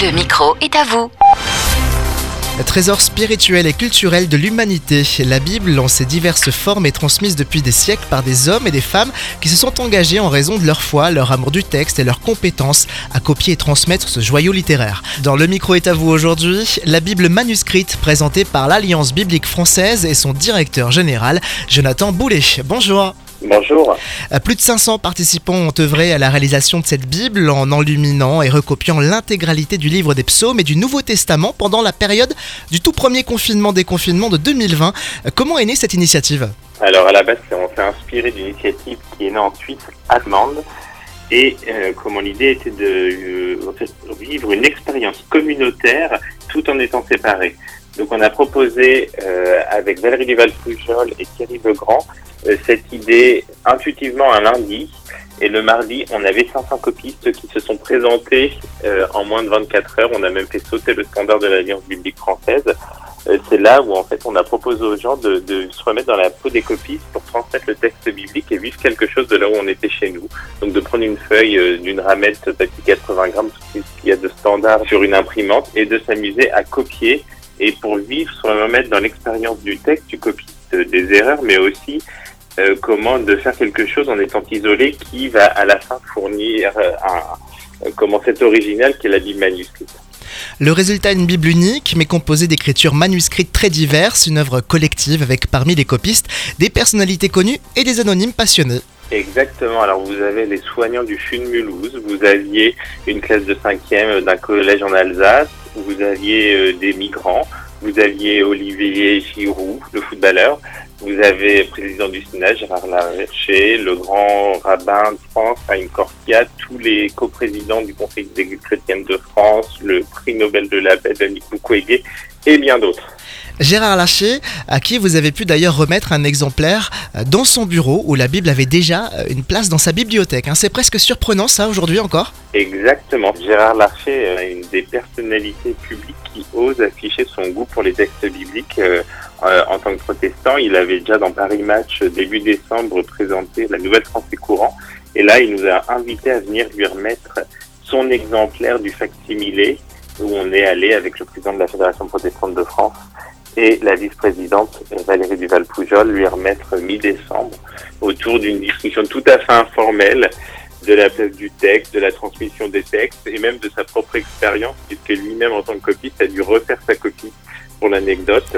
Le micro est à vous. Trésor spirituel et culturel de l'humanité, la Bible en ses diverses formes est transmise depuis des siècles par des hommes et des femmes qui se sont engagés en raison de leur foi, leur amour du texte et leur compétence à copier et transmettre ce joyau littéraire. Dans Le micro est à vous aujourd'hui, la Bible manuscrite présentée par l'Alliance biblique française et son directeur général, Jonathan Boulet. Bonjour. Bonjour. Euh, Plus de 500 participants ont œuvré à la réalisation de cette Bible en enluminant et recopiant l'intégralité du livre des psaumes et du Nouveau Testament pendant la période du tout premier confinement des confinements de 2020. Euh, Comment est née cette initiative? Alors à la base, on s'est inspiré d'une initiative qui est née en Suisse allemande. Et euh, comment l'idée était de euh, vivre une expérience communautaire tout en étant séparés. Donc on a proposé euh, avec Valérie Duval-Poujol et Thierry Legrand euh, cette idée intuitivement un lundi. Et le mardi, on avait 500 copistes qui se sont présentés euh, en moins de 24 heures. On a même fait sauter le standard de l'Alliance biblique française. Euh, c'est là où en fait on a proposé aux gens de, de se remettre dans la peau des copistes pour transmettre le texte biblique et vivre quelque chose de là où on était chez nous. Donc de prendre une feuille euh, d'une ramette papier 80 grammes, tout ce qu'il y a de standard sur une imprimante, et de s'amuser à copier. Et pour vivre, se remettre dans l'expérience du texte, tu copies euh, des erreurs, mais aussi euh, comment de faire quelque chose en étant isolé qui va à la fin fournir euh, un, comment cet original qui est la Bible manuscrite. Le résultat est une Bible unique, mais composée d'écritures manuscrites très diverses, une œuvre collective avec parmi les copistes des personnalités connues et des anonymes passionnés. Exactement. Alors vous avez les soignants du CHU de Mulhouse, vous aviez une classe de cinquième d'un collège en Alsace, vous aviez euh, des migrants, vous aviez Olivier Giroud, le footballeur, vous avez président du Sénat, Gérard Larcher, le grand rabbin de France, Haïm Corsia, tous les coprésidents du Conseil des chrétiennes de France, le prix Nobel de la paix, Dominique Mukwege, et bien d'autres. Gérard Larcher, à qui vous avez pu d'ailleurs remettre un exemplaire euh, dans son bureau où la Bible avait déjà euh, une place dans sa bibliothèque. hein. C'est presque surprenant ça aujourd'hui encore? Exactement. Gérard Larcher est une des personnalités publiques qui ose afficher son goût pour les textes bibliques euh, euh, en tant que protestant. Il avait déjà dans Paris Match euh, début décembre présenté la Nouvelle Français courant. Et là, il nous a invités à venir lui remettre son exemplaire du facsimilé où on est allé avec le président de la Fédération protestante de France et la vice-présidente Valérie Duval-Poujol lui remettre mi-décembre autour d'une discussion tout à fait informelle de la place du texte, de la transmission des textes et même de sa propre expérience puisque lui-même en tant que copiste a dû refaire sa copie pour l'anecdote.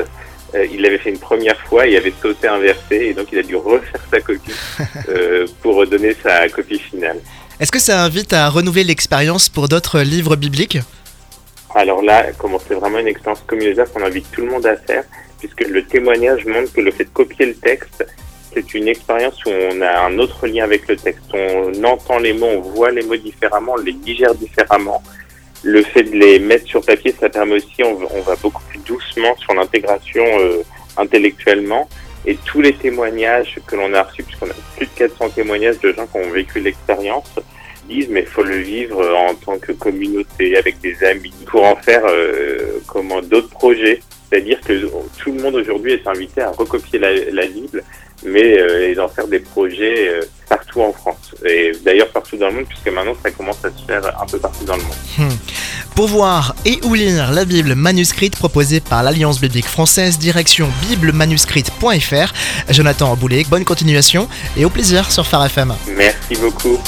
Euh, il l'avait fait une première fois, il avait sauté inversé et donc il a dû refaire sa copie euh, pour donner sa copie finale. Est-ce que ça invite à renouveler l'expérience pour d'autres livres bibliques? Alors là, comment c'est vraiment une expérience communautaire qu'on invite tout le monde à faire, puisque le témoignage montre que le fait de copier le texte, c'est une expérience où on a un autre lien avec le texte. On entend les mots, on voit les mots différemment, on les digère différemment. Le fait de les mettre sur papier, ça permet aussi, on, va- beaucoup plus doucement sur l'intégration euh, intellectuellement. Et tous les témoignages que l'on a reçus, puisqu'on a plus de 400 témoignages de gens qui ont vécu l'expérience, disent mais il faut le vivre euh, en tant que communauté, avec des amis, pour en faire euh, comment d'autres projets. C'est-à-dire que tout le monde aujourd'hui est invité à recopier la, la Bible, mais euh, et d'en faire des projets euh, partout en France. Et d'ailleurs partout dans le monde, puisque maintenant ça commence à se faire un peu partout dans le monde. Pour voir et ou lire la Bible manuscrite proposée par l'Alliance biblique française, direction biblemanuscrite.fr. Jonathan Boulet, bonne continuation et au plaisir sur Phare FM. Merci beaucoup.